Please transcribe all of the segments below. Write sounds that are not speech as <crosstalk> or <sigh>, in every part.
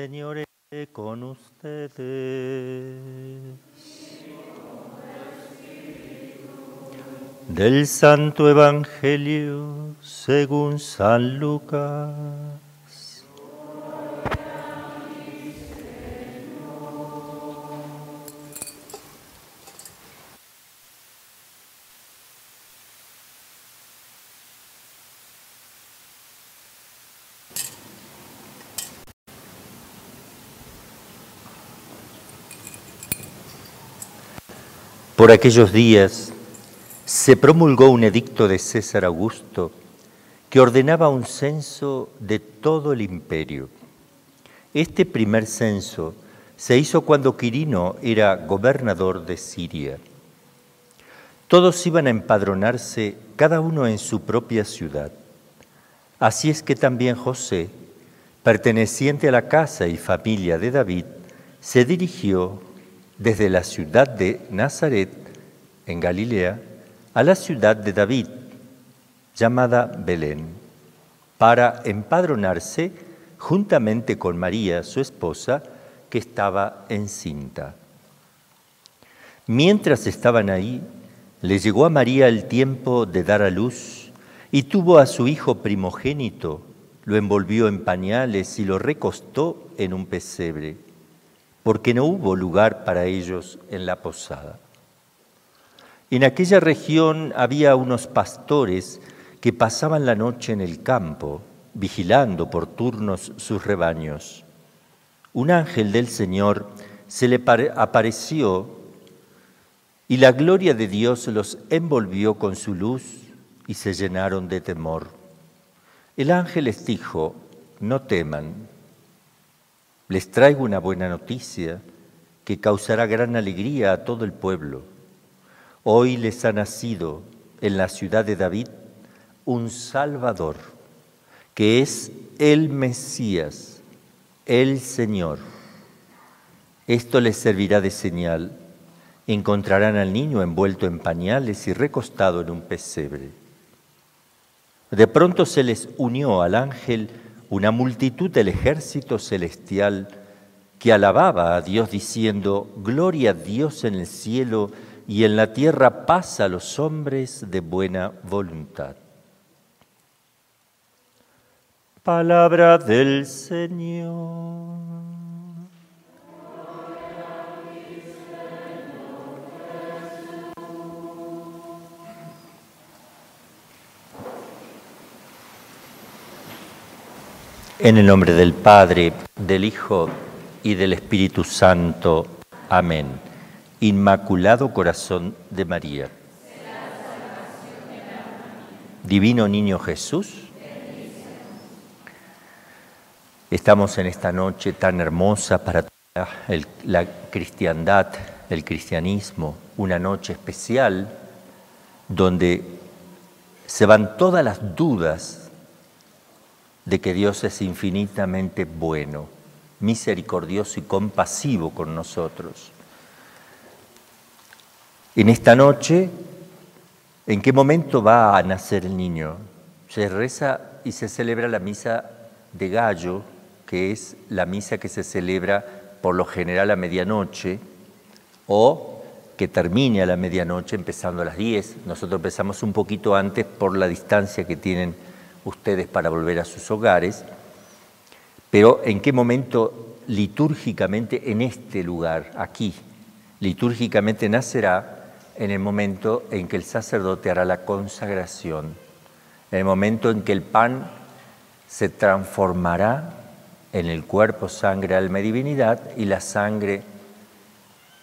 Señor esté con ustedes. Del Santo Evangelio según San Lucas. Por aquellos días se promulgó un edicto de César Augusto que ordenaba un censo de todo el imperio. Este primer censo se hizo cuando Quirino era gobernador de Siria. Todos iban a empadronarse, cada uno en su propia ciudad. Así es que también José, perteneciente a la casa y familia de David, se dirigió desde la ciudad de Nazaret, en Galilea, a la ciudad de David, llamada Belén, para empadronarse juntamente con María, su esposa, que estaba encinta. Mientras estaban ahí, le llegó a María el tiempo de dar a luz y tuvo a su hijo primogénito, lo envolvió en pañales y lo recostó en un pesebre porque no hubo lugar para ellos en la posada. En aquella región había unos pastores que pasaban la noche en el campo, vigilando por turnos sus rebaños. Un ángel del Señor se le apareció y la gloria de Dios los envolvió con su luz y se llenaron de temor. El ángel les dijo, no teman les traigo una buena noticia que causará gran alegría a todo el pueblo. Hoy les ha nacido en la ciudad de David un Salvador, que es el Mesías, el Señor. Esto les servirá de señal. Encontrarán al niño envuelto en pañales y recostado en un pesebre. De pronto se les unió al ángel una multitud del ejército celestial que alababa a Dios diciendo, Gloria a Dios en el cielo y en la tierra paz a los hombres de buena voluntad. Palabra del Señor. En el nombre del Padre, del Hijo y del Espíritu Santo. Amén. Inmaculado Corazón de María. Divino Niño Jesús. Estamos en esta noche tan hermosa para la cristiandad, el cristianismo, una noche especial donde se van todas las dudas de que Dios es infinitamente bueno, misericordioso y compasivo con nosotros. En esta noche, ¿en qué momento va a nacer el niño? Se reza y se celebra la misa de gallo, que es la misa que se celebra por lo general a medianoche, o que termine a la medianoche empezando a las 10. Nosotros empezamos un poquito antes por la distancia que tienen ustedes para volver a sus hogares, pero ¿en qué momento litúrgicamente en este lugar, aquí, litúrgicamente nacerá en el momento en que el sacerdote hará la consagración, en el momento en que el pan se transformará en el cuerpo, sangre, alma y divinidad y la sangre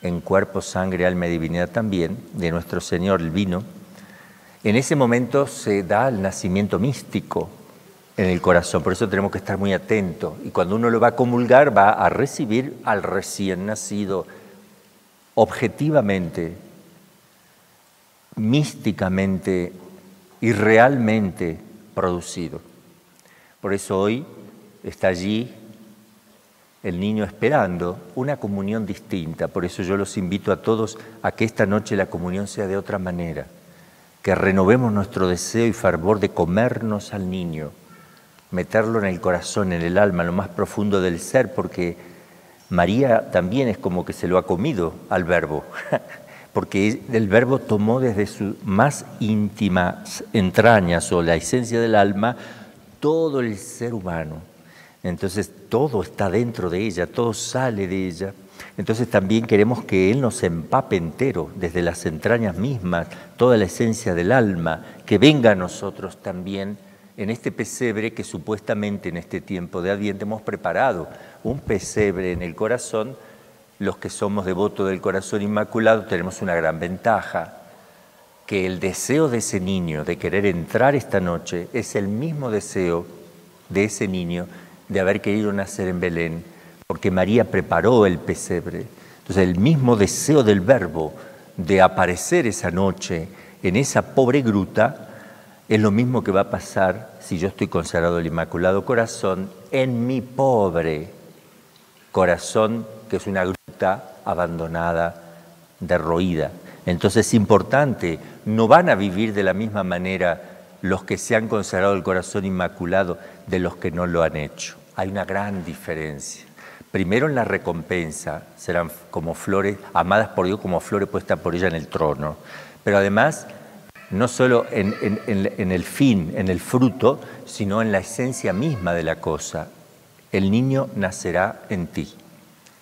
en cuerpo, sangre, alma y divinidad también de nuestro Señor, el vino, en ese momento se da el nacimiento místico en el corazón, por eso tenemos que estar muy atentos. Y cuando uno lo va a comulgar, va a recibir al recién nacido objetivamente, místicamente y realmente producido. Por eso hoy está allí el niño esperando una comunión distinta. Por eso yo los invito a todos a que esta noche la comunión sea de otra manera que renovemos nuestro deseo y fervor de comernos al niño, meterlo en el corazón, en el alma, lo más profundo del ser, porque María también es como que se lo ha comido al verbo, <laughs> porque el verbo tomó desde sus más íntimas entrañas o la esencia del alma todo el ser humano. Entonces todo está dentro de ella, todo sale de ella. Entonces también queremos que Él nos empape entero, desde las entrañas mismas, toda la esencia del alma, que venga a nosotros también en este pesebre que supuestamente en este tiempo de Adviento hemos preparado, un pesebre en el corazón, los que somos devotos del corazón inmaculado tenemos una gran ventaja, que el deseo de ese niño de querer entrar esta noche es el mismo deseo de ese niño de haber querido nacer en Belén, porque María preparó el pesebre. Entonces el mismo deseo del verbo de aparecer esa noche en esa pobre gruta es lo mismo que va a pasar si yo estoy consagrado al Inmaculado Corazón en mi pobre corazón, que es una gruta abandonada, derroída. Entonces es importante, no van a vivir de la misma manera los que se han consagrado el corazón inmaculado de los que no lo han hecho. Hay una gran diferencia. Primero en la recompensa, serán como flores, amadas por Dios como flores puestas por ella en el trono. Pero además no solo en, el fin, en el fruto, sino en la esencia misma de la cosa. El niño nacerá en ti,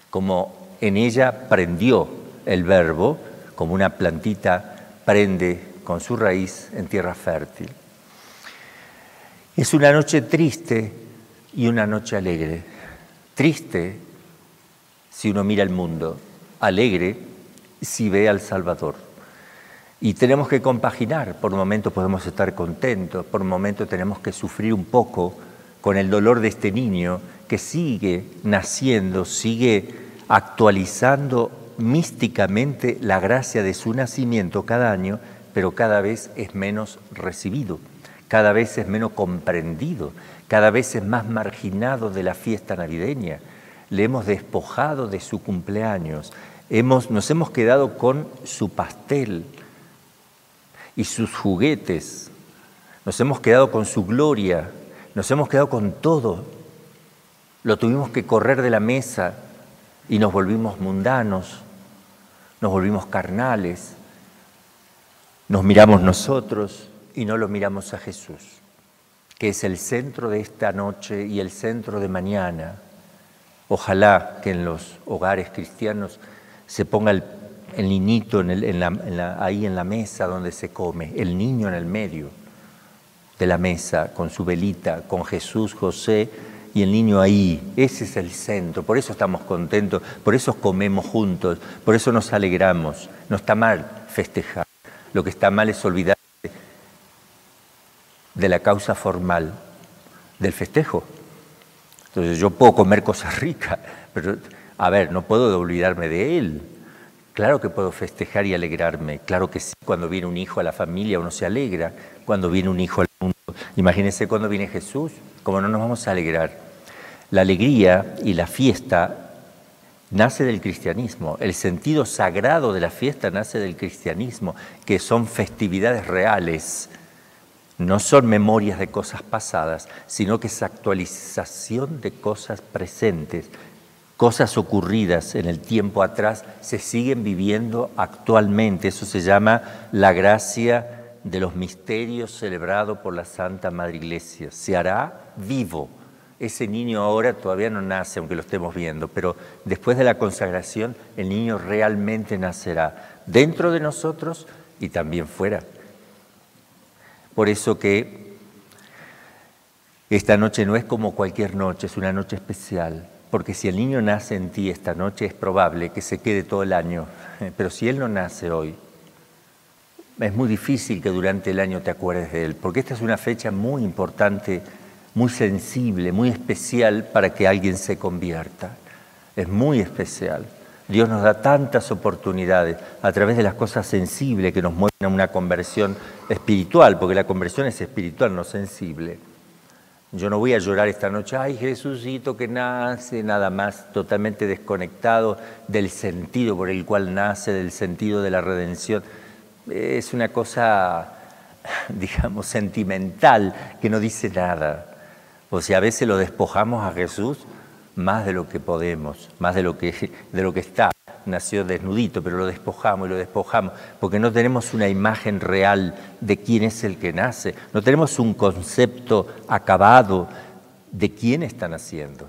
como en ella prendió el verbo, como una plantita prende con su raíz en tierra fértil. Es una noche triste y una noche alegre. Triste si uno mira el mundo, alegre si ve al Salvador. Y tenemos que compaginar, por un momento podemos estar contentos, por un momento tenemos que sufrir un poco con el dolor de este niño que sigue naciendo, sigue actualizando místicamente la gracia de su nacimiento cada año, pero cada vez es menos recibido, cada vez es menos comprendido, cada vez es más marginado de la fiesta navideña. Le hemos despojado de su cumpleaños, hemos, nos hemos quedado con su pastel, y sus juguetes. Nos hemos quedado con su gloria, nos hemos quedado con todo. Lo tuvimos que correr de la mesa y nos volvimos mundanos, nos volvimos carnales, nos miramos nosotros y no lo miramos a Jesús, que es el centro de esta noche y el centro de mañana. Ojalá que en los hogares cristianos se ponga el el niñito ahí en la mesa donde se come, el niño en el medio de la mesa con su velita, con Jesús, José y el niño ahí. Ese es el centro, por eso estamos contentos, por eso comemos juntos, por eso nos alegramos. No está mal festejar, lo que está mal es olvidarse de la causa formal del festejo. Entonces yo puedo comer cosas ricas, pero a ver, no puedo olvidarme de él. Claro que puedo festejar y alegrarme, claro que sí, cuando viene un hijo a la familia uno se alegra, cuando viene un hijo al mundo. Imagínense cuando viene Jesús, cómo no nos vamos a alegrar. La alegría y la fiesta nace del cristianismo, el sentido sagrado de la fiesta nace del cristianismo, que son festividades reales, no son memorias de cosas pasadas, sino que es actualización de cosas presentes cosas ocurridas en el tiempo atrás se siguen viviendo actualmente. Eso se llama la gracia de los misterios celebrado por la Santa Madre Iglesia. Se hará vivo. Ese niño ahora todavía no nace, aunque lo estemos viendo, pero después de la consagración el niño realmente nacerá dentro de nosotros y también fuera. Por eso que esta noche no es como cualquier noche, es una noche especial porque si el niño nace en ti esta noche es probable que se quede todo el año, <laughs> pero si él no nace hoy, es muy difícil que durante el año te acuerdes de él, porque esta es una fecha muy importante, muy sensible, muy especial para que alguien se convierta. Es muy especial. Dios nos da tantas oportunidades a través de las cosas sensibles que nos muestran una conversión espiritual, porque la conversión es espiritual, no sensible. Yo no voy a llorar esta noche, ay Jesucito que nace, nada más, totalmente desconectado del sentido por el cual nace, del sentido de la redención. Es una cosa, <laughs> digamos, sentimental que no dice nada. O sea, a veces lo despojamos a Jesús más de lo que podemos, más de lo que, de lo que está. Nació desnudito, pero lo despojamos y lo despojamos, porque no tenemos una imagen real de quién es el que nace, no tenemos un concepto acabado de quién está naciendo.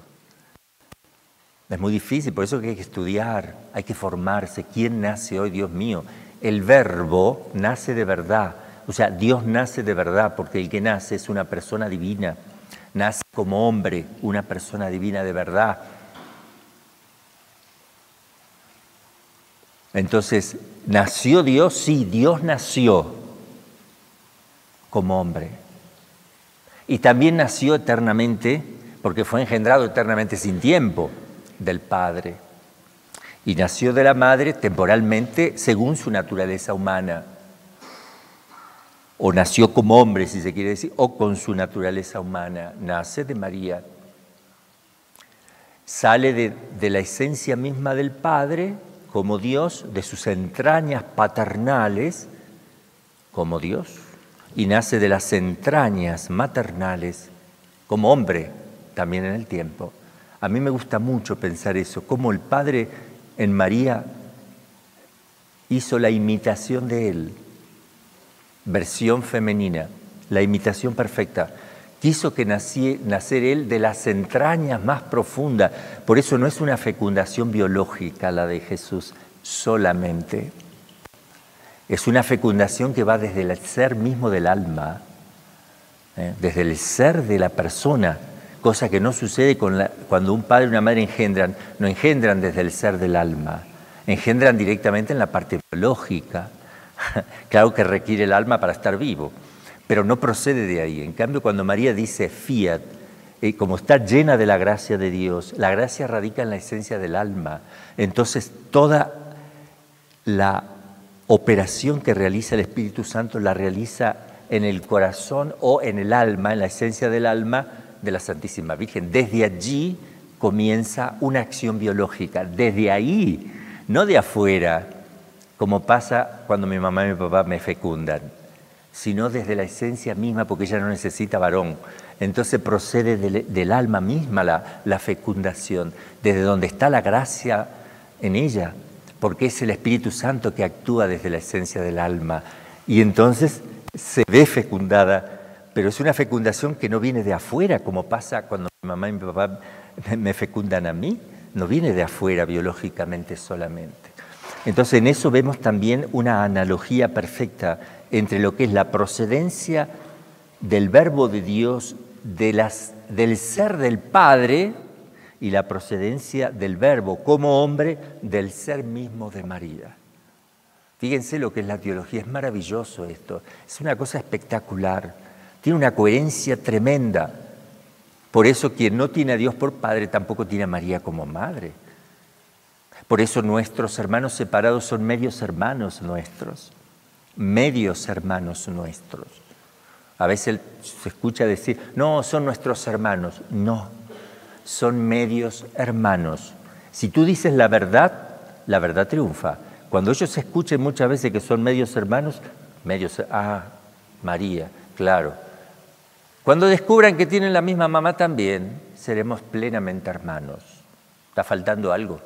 Es muy difícil, por eso hay que estudiar, hay que formarse. ¿Quién nace hoy, Dios mío? El verbo nace de verdad, o sea, Dios nace de verdad, porque el que nace es una persona divina nace como hombre, una persona divina de verdad. Entonces, ¿nació Dios? Sí, Dios nació como hombre. Y también nació eternamente, porque fue engendrado eternamente sin tiempo del Padre. Y nació de la Madre temporalmente según su naturaleza humana o nació como hombre, si se quiere decir, o con su naturaleza humana, nace de María. Sale de, la esencia misma del Padre como Dios, de sus entrañas paternales como Dios, y nace de las entrañas maternales como hombre también en el tiempo. A mí me gusta mucho pensar eso, cómo el Padre en María hizo la imitación de Él versión femenina, la imitación perfecta. Quiso que nacer él de las entrañas más profundas. Por eso no es una fecundación biológica la de Jesús solamente. Es una fecundación que va desde el ser mismo del alma, ¿eh? desde el ser de la persona, cosa que no sucede cuando un padre y una madre engendran, no engendran desde el ser del alma, engendran directamente en la parte biológica. <laughs> claro que requiere el alma para estar vivo, pero no procede de ahí. En cambio, cuando María dice fiat, eh, como está llena de la gracia de Dios, la gracia radica en la esencia del alma. Entonces, toda la operación que realiza el Espíritu Santo la realiza en el corazón o en el alma, en la esencia del alma de la Santísima Virgen. Desde allí comienza una acción biológica, desde ahí, no de afuera, como pasa cuando mi mamá y mi papá me fecundan, sino desde la esencia misma, porque ella no necesita varón. Entonces procede del, alma misma la, la fecundación, desde donde está la gracia en ella, porque es el Espíritu Santo que actúa desde la esencia del alma. Y entonces se ve fecundada, pero es una fecundación que no viene de afuera, como pasa cuando mi mamá y mi papá me fecundan a mí, no viene de afuera biológicamente solamente. Entonces en eso vemos también una analogía perfecta entre lo que es la procedencia del verbo de Dios, del ser del Padre y la procedencia del verbo como hombre del ser mismo de María. Fíjense lo que es la teología, es maravilloso esto, es una cosa espectacular, tiene una coherencia tremenda. Por eso quien no tiene a Dios por Padre tampoco tiene a María como Madre. Por eso nuestros hermanos separados son medios hermanos nuestros, medios hermanos nuestros. A veces se escucha decir, no, son nuestros hermanos. No, son medios hermanos. Si tú dices la verdad, la verdad triunfa. Cuando ellos escuchen muchas veces que son medios hermanos, medios, ah, María, claro. Cuando descubran que tienen la misma mamá también, seremos plenamente hermanos. ¿Está faltando algo?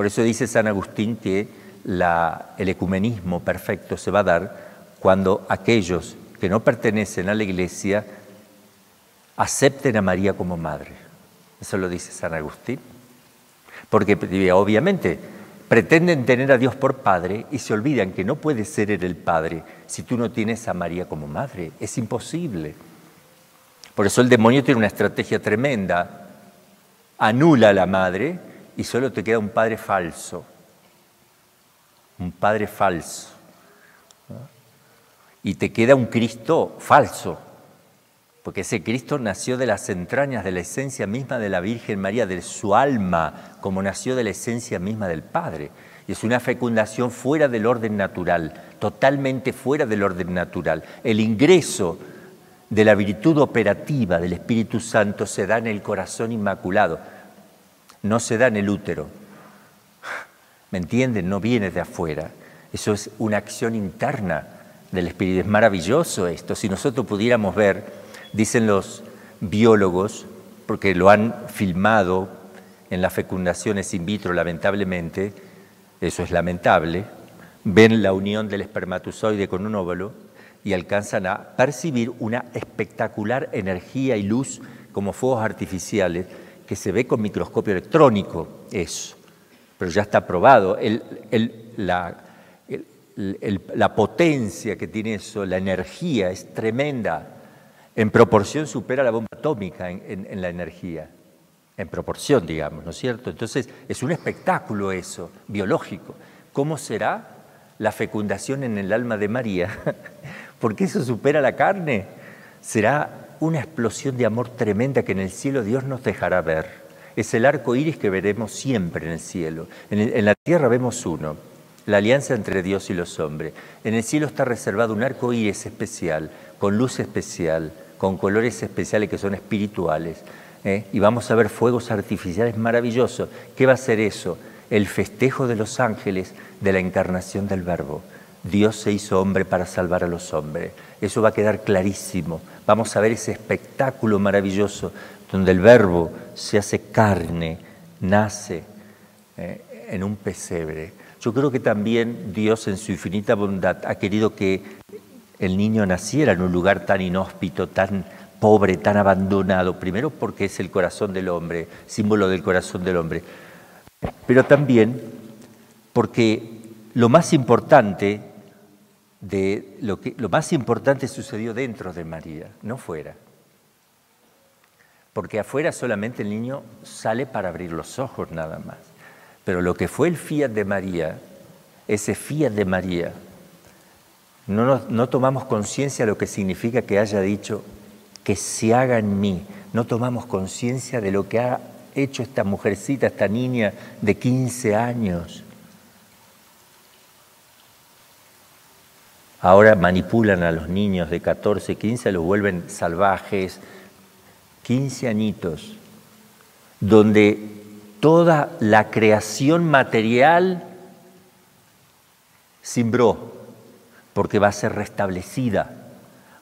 Por eso dice San Agustín que el ecumenismo perfecto se va a dar cuando aquellos que no pertenecen a la iglesia acepten a María como madre. Eso lo dice San Agustín. Porque obviamente pretenden tener a Dios por padre y se olvidan que no puede ser el padre si tú no tienes a María como madre. Es imposible. Por eso el demonio tiene una estrategia tremenda. Anula a la madre y solo te queda un padre falso, un padre falso. Y te queda un Cristo falso, porque ese Cristo nació de las entrañas, de la esencia misma de la Virgen María, de su alma, como nació de la esencia misma del Padre. Y es una fecundación fuera del orden natural, totalmente fuera del orden natural. El ingreso de la virtud operativa del Espíritu Santo se da en el corazón inmaculado no se da en el útero. ¿Me entienden? No viene de afuera. Eso es una acción interna del Espíritu. Es maravilloso esto. Si nosotros pudiéramos ver, dicen los biólogos, porque lo han filmado en las fecundaciones in vitro, lamentablemente, eso es lamentable, ven la unión del espermatozoide con un óvulo y alcanzan a percibir una espectacular energía y luz como fuegos artificiales que se ve con microscopio electrónico, eso. Pero ya está probado. la, potencia que tiene eso, la energía es tremenda. En proporción supera la bomba atómica en la energía. En proporción, digamos, ¿no es cierto? Entonces, es un espectáculo eso, biológico. ¿Cómo será la fecundación en el alma de María? <laughs> porque eso supera la carne. Será una explosión de amor tremenda que en el cielo Dios nos dejará ver. Es el arco iris que veremos siempre en el cielo. En, la tierra vemos uno, la alianza entre Dios y los hombres. En el cielo está reservado un arco iris especial, con luz especial, con colores especiales que son espirituales. ¿eh? Y vamos a ver fuegos artificiales maravillosos. ¿Qué va a ser eso? El festejo de los ángeles de la encarnación del Verbo. Dios se hizo hombre para salvar a los hombres. Eso va a quedar clarísimo. Vamos a ver ese espectáculo maravilloso donde el verbo se hace carne, nace eh, en un pesebre. Yo creo que también Dios en su infinita bondad ha querido que el niño naciera en un lugar tan inhóspito, tan pobre, tan abandonado, primero porque es el corazón del hombre, símbolo del corazón del hombre, pero también porque lo más importante de lo que lo más importante sucedió dentro de María, no fuera. Porque afuera solamente el niño sale para abrir los ojos nada más. Pero lo que fue el fiat de María, ese fiat de María, no, no tomamos conciencia de lo que significa que haya dicho que se haga en mí. No tomamos conciencia de lo que ha hecho esta mujercita, esta niña de 15 años Ahora manipulan a los niños de 14, 15, los vuelven salvajes, 15 añitos, donde toda la creación material simbró, porque va a ser restablecida.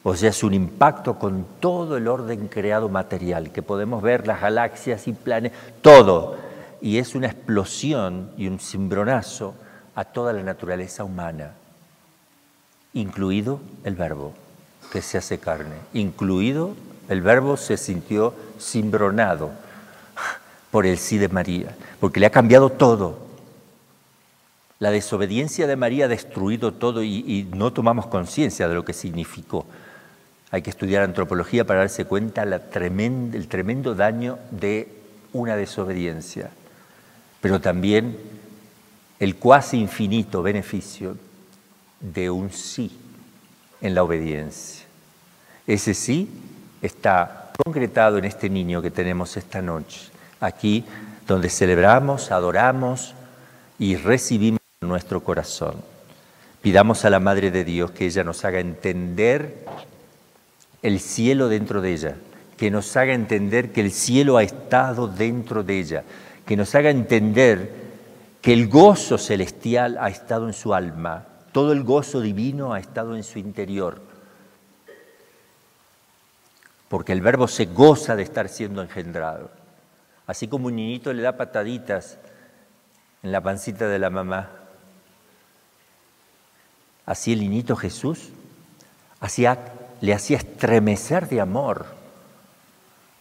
O sea, es un impacto con todo el orden creado material, que podemos ver las galaxias y planetas, todo. Y es una explosión y un cimbronazo a toda la naturaleza humana incluido el verbo que se hace carne, incluido el verbo se sintió cimbronado por el sí de María, porque le ha cambiado todo. La desobediencia de María ha destruido todo y, no tomamos conciencia de lo que significó. Hay que estudiar antropología para darse cuenta la el tremendo daño de una desobediencia, pero también el cuasi infinito beneficio de un sí en la obediencia. Ese sí está concretado en este niño que tenemos esta noche, aquí donde celebramos, adoramos y recibimos nuestro corazón. Pidamos a la Madre de Dios que ella nos haga entender el cielo dentro de ella, que nos haga entender que el cielo ha estado dentro de ella, que nos haga entender que el gozo celestial ha estado en su alma, todo el gozo divino ha estado en su interior, porque el verbo se goza de estar siendo engendrado. Así como un niñito le da pataditas en la pancita de la mamá, así el niñito Jesús hacía, le hacía estremecer de amor,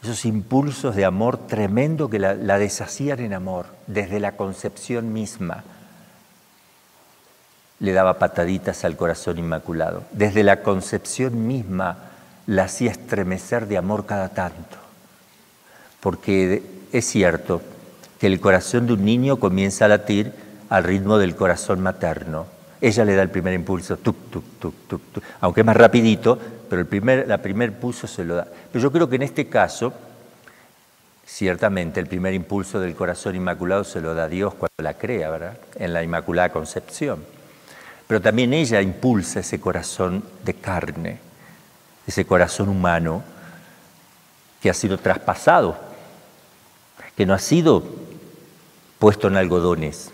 esos impulsos de amor tremendo que la, la deshacían en amor desde la concepción misma le daba pataditas al corazón inmaculado. Desde la concepción misma la hacía estremecer de amor cada tanto. Porque es cierto que el corazón de un niño comienza a latir al ritmo del corazón materno. Ella le da el primer impulso, tuc, tuc, tuc, tuc, tuc. aunque es más rapidito, pero el primer, la primer pulso se lo da. Pero yo creo que en este caso, ciertamente el primer impulso del corazón inmaculado se lo da Dios cuando la crea, ¿verdad? En la Inmaculada Concepción pero también ella impulsa ese corazón de carne, ese corazón humano que ha sido traspasado, que no ha sido puesto en algodones,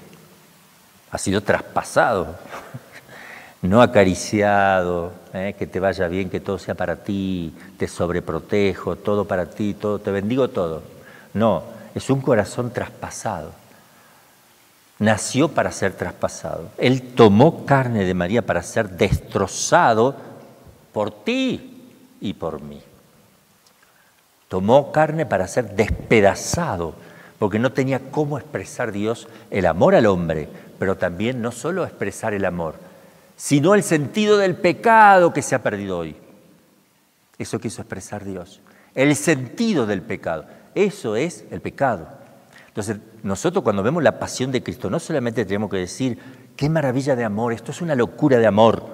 ha sido traspasado. <laughs> no acariciado, ¿eh? que te vaya bien, que todo sea para ti, te sobreprotejo, todo para ti, todo, te bendigo todo. No, es un corazón traspasado. Nació para ser traspasado. Él tomó carne de María para ser destrozado por ti y por mí. Tomó carne para ser despedazado, porque no tenía cómo expresar Dios el amor al hombre, pero también no solo expresar el amor, sino el sentido del pecado que se ha perdido hoy. Eso quiso expresar Dios. El sentido del pecado. Eso es el pecado. Entonces, nosotros cuando vemos la pasión de Cristo, no solamente tenemos que decir, qué maravilla de amor, esto es una locura de amor.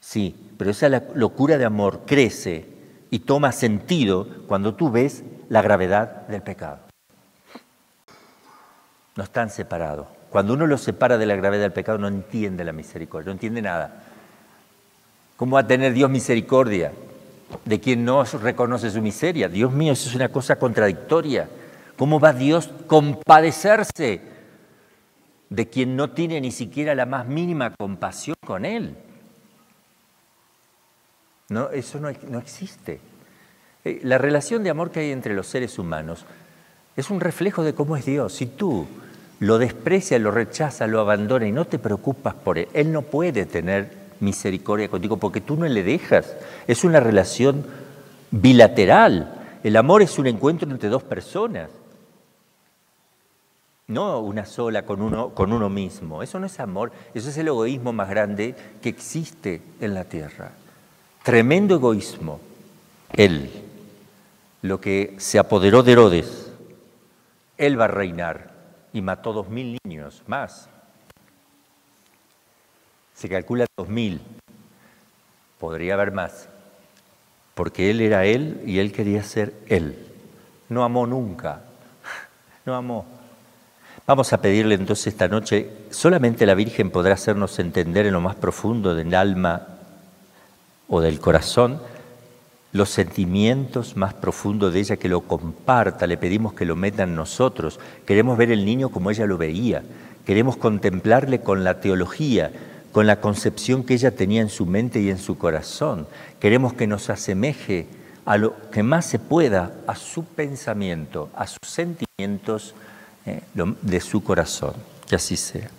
Sí, pero esa locura de amor crece y toma sentido cuando tú ves la gravedad del pecado. No están separados. Cuando uno lo separa de la gravedad del pecado no entiende la misericordia, no entiende nada. ¿Cómo va a tener Dios misericordia de quien no reconoce su miseria? Dios mío, eso es una cosa contradictoria. ¿Cómo va Dios compadecerse de quien no tiene ni siquiera la más mínima compasión con Él? No, eso no, no existe. Eh, la relación de amor que hay entre los seres humanos es un reflejo de cómo es Dios. Si tú lo desprecia, lo rechaza, lo abandona y no te preocupas por él, él no puede tener misericordia contigo porque tú no le dejas. Es una relación bilateral. El amor es un encuentro entre dos personas, no una sola con uno, con uno mismo. Eso no es amor, eso es el egoísmo más grande que existe en la tierra. Tremendo egoísmo. Él, lo que se apoderó de Herodes, él va a reinar y mató dos mil niños más. Se calcula dos mil. Podría haber más. Porque él era él y él quería ser él. No amó nunca. <laughs> No amó. Vamos a pedirle entonces esta noche, solamente la Virgen podrá hacernos entender en lo más profundo del alma o del corazón los sentimientos más profundos de ella, que lo comparta, le pedimos que lo meta en nosotros. Queremos ver el niño como ella lo veía, queremos contemplarle con la teología, con la concepción que ella tenía en su mente y en su corazón. Queremos que nos asemeje a lo que más se pueda a su pensamiento, a sus sentimientos de su corazón. Que así sea.